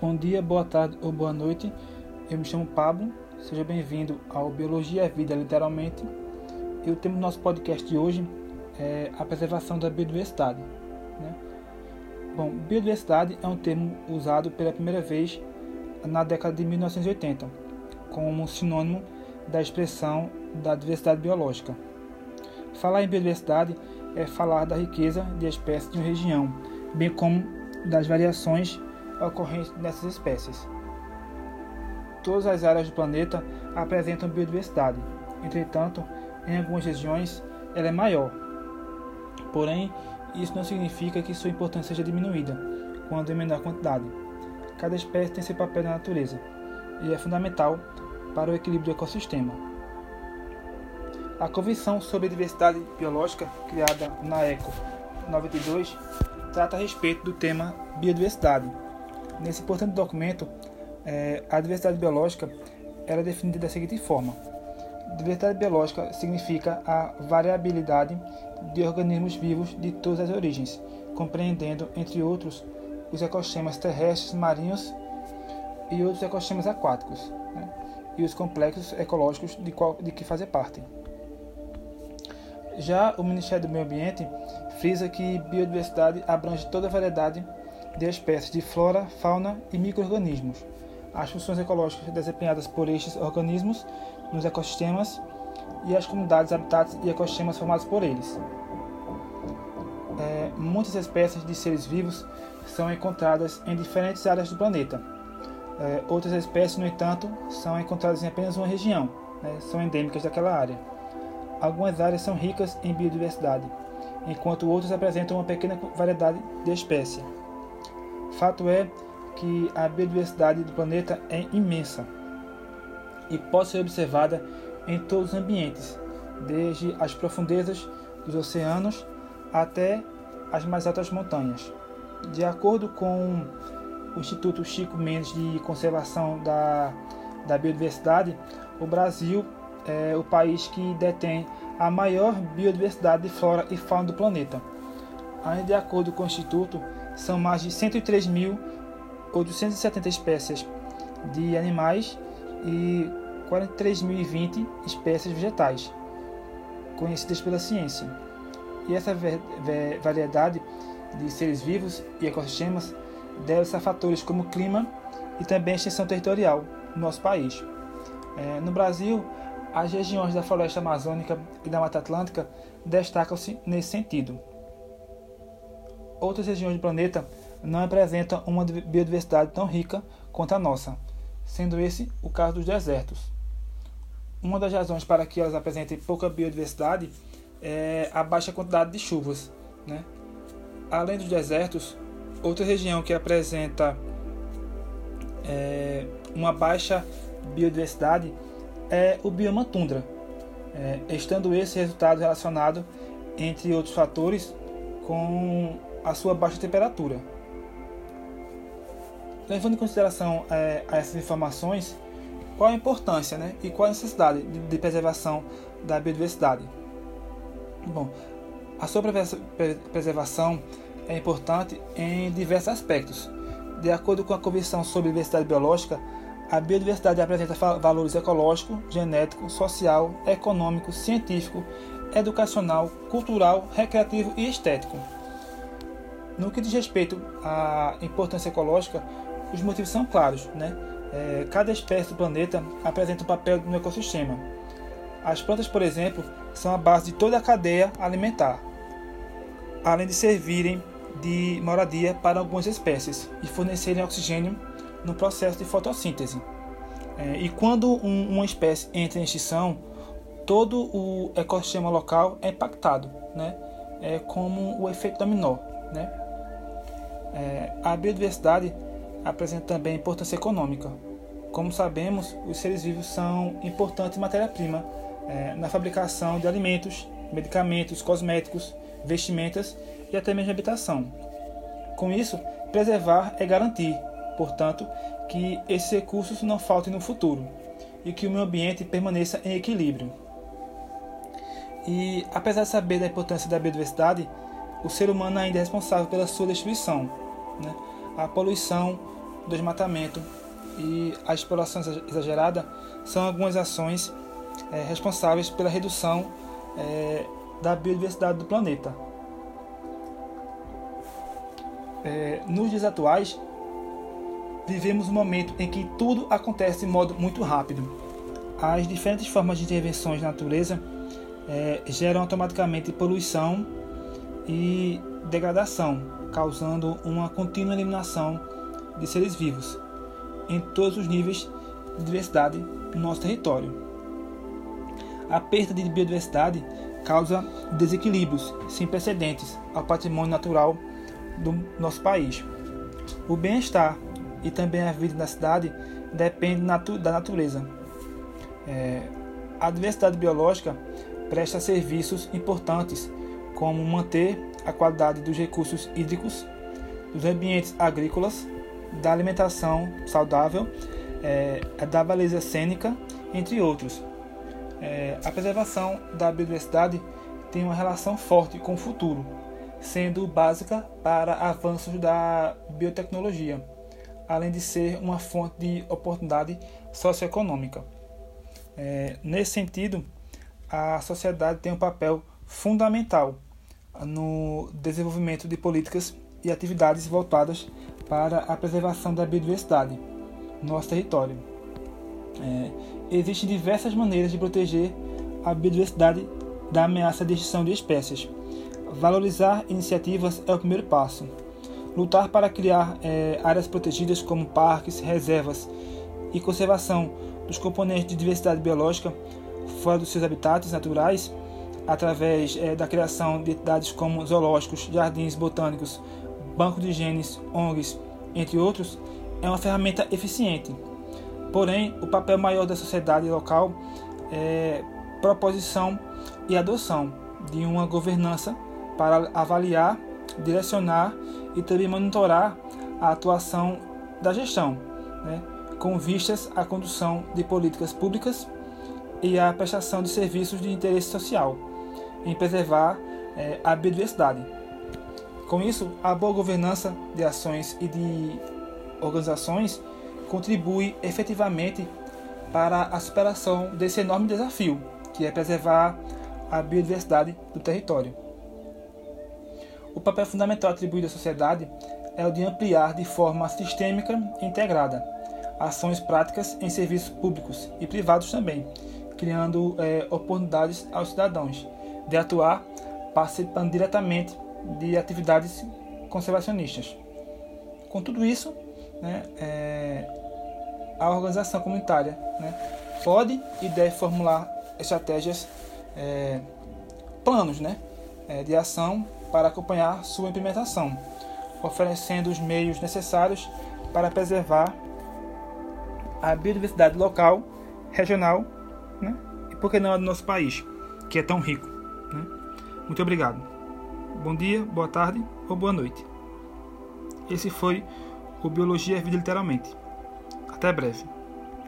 Bom dia, boa tarde ou boa noite. Eu me chamo Pablo. Seja bem-vindo ao Biologia e Vida, literalmente. E o tema do nosso podcast de hoje é a preservação da biodiversidade. Né? Bom, biodiversidade é um termo usado pela primeira vez na década de 1980, como sinônimo da expressão da diversidade biológica. Falar em biodiversidade é falar da riqueza de espécies de uma região, bem como das variações ocorrentes nessas espécies. Todas as áreas do planeta apresentam biodiversidade, entretanto, em algumas regiões ela é maior. Porém, isso não significa que sua importância seja diminuída quando em menor quantidade. Cada espécie tem seu papel na natureza e é fundamental para o equilíbrio do ecossistema. A Convenção sobre a Diversidade Biológica, criada na ECO 92, trata a respeito do tema biodiversidade Nesse importante documento, é, a diversidade biológica era é definida da seguinte forma: diversidade biológica significa a variabilidade de organismos vivos de todas as origens, compreendendo, entre outros, os ecossistemas terrestres, marinhos e outros ecossistemas aquáticos, né, e os complexos ecológicos de, qual, de que fazem parte. Já o Ministério do Meio Ambiente frisa que biodiversidade abrange toda a variedade de espécies de flora, fauna e microorganismos. As funções ecológicas desempenhadas por estes organismos nos ecossistemas e as comunidades, habitats e ecossistemas formados por eles. É, muitas espécies de seres vivos são encontradas em diferentes áreas do planeta. É, outras espécies, no entanto, são encontradas em apenas uma região, né, são endêmicas daquela área. Algumas áreas são ricas em biodiversidade, enquanto outras apresentam uma pequena variedade de espécies. Fato é que a biodiversidade do planeta é imensa e pode ser observada em todos os ambientes, desde as profundezas dos oceanos até as mais altas montanhas. De acordo com o Instituto Chico Mendes de Conservação da, da Biodiversidade, o Brasil é o país que detém a maior biodiversidade de flora e fauna do planeta. Ainda de acordo com o Instituto, são mais de 103.870 espécies de animais e 43.020 espécies vegetais, conhecidas pela ciência. E essa variedade de seres vivos e ecossistemas deve-se a fatores como clima e também extensão territorial no nosso país. É, no Brasil, as regiões da floresta amazônica e da Mata Atlântica destacam-se nesse sentido outras regiões do planeta não apresentam uma biodiversidade tão rica quanto a nossa, sendo esse o caso dos desertos. Uma das razões para que elas apresentem pouca biodiversidade é a baixa quantidade de chuvas. Né? Além dos desertos, outra região que apresenta é, uma baixa biodiversidade é o bioma tundra, é, estando esse resultado relacionado, entre outros fatores, com a sua baixa temperatura. Levando em consideração é, essas informações, qual a importância né, e qual a necessidade de, de preservação da biodiversidade? Bom, a sua preservação é importante em diversos aspectos. De acordo com a Convenção sobre Diversidade Biológica, a biodiversidade apresenta valores ecológico, genético, social, econômico, científico, educacional, cultural, recreativo e estético. No que diz respeito à importância ecológica, os motivos são claros. Né? É, cada espécie do planeta apresenta um papel no ecossistema. As plantas, por exemplo, são a base de toda a cadeia alimentar, além de servirem de moradia para algumas espécies e fornecerem oxigênio no processo de fotossíntese. É, e quando um, uma espécie entra em extinção, todo o ecossistema local é impactado, né? É como o efeito dominó, né? É, a biodiversidade apresenta também importância econômica. Como sabemos, os seres vivos são importantes matéria-prima é, na fabricação de alimentos, medicamentos, cosméticos, vestimentas e até mesmo habitação. Com isso, preservar é garantir, portanto, que esses recursos não faltem no futuro e que o meio ambiente permaneça em equilíbrio. E apesar de saber da importância da biodiversidade, o ser humano ainda é responsável pela sua destruição. Né? A poluição, o desmatamento e a exploração exagerada são algumas ações é, responsáveis pela redução é, da biodiversidade do planeta. É, nos dias atuais, vivemos um momento em que tudo acontece de modo muito rápido. As diferentes formas de intervenções na natureza é, geram automaticamente poluição e degradação, causando uma contínua eliminação de seres vivos em todos os níveis de diversidade no nosso território. A perda de biodiversidade causa desequilíbrios sem precedentes ao patrimônio natural do nosso país. O bem-estar e também a vida na cidade depende da natureza. É, a diversidade biológica presta serviços importantes, como manter a qualidade dos recursos hídricos, dos ambientes agrícolas, da alimentação saudável, é, da beleza cênica, entre outros. É, a preservação da biodiversidade tem uma relação forte com o futuro, sendo básica para avanços da biotecnologia, além de ser uma fonte de oportunidade socioeconômica. É, nesse sentido, a sociedade tem um papel fundamental no desenvolvimento de políticas e atividades voltadas para a preservação da biodiversidade no nosso território. É, existem diversas maneiras de proteger a biodiversidade da ameaça de extinção de espécies. Valorizar iniciativas é o primeiro passo. Lutar para criar é, áreas protegidas como parques, reservas e conservação dos componentes de diversidade biológica fora dos seus habitats naturais, através é, da criação de entidades como zoológicos, jardins botânicos, bancos de genes, ONGs, entre outros, é uma ferramenta eficiente. Porém, o papel maior da sociedade local é proposição e adoção de uma governança para avaliar, direcionar e também monitorar a atuação da gestão, né, com vistas à condução de políticas públicas e à prestação de serviços de interesse social, em preservar é, a biodiversidade. Com isso, a boa governança de ações e de organizações contribui efetivamente para a superação desse enorme desafio, que é preservar a biodiversidade do território. O papel fundamental atribuído à sociedade é o de ampliar de forma sistêmica e integrada ações práticas em serviços públicos e privados também, criando é, oportunidades aos cidadãos de atuar participando diretamente de atividades conservacionistas. Com tudo isso, né, é, a organização comunitária né, pode e deve formular estratégias, é, planos né, é, de ação para acompanhar sua implementação, oferecendo os meios necessários para preservar a biodiversidade local, regional né? e por que não a do nosso país, que é tão rico. Né? Muito obrigado. Bom dia, boa tarde ou boa noite. Esse foi o Biologia Vida Literalmente. Até breve.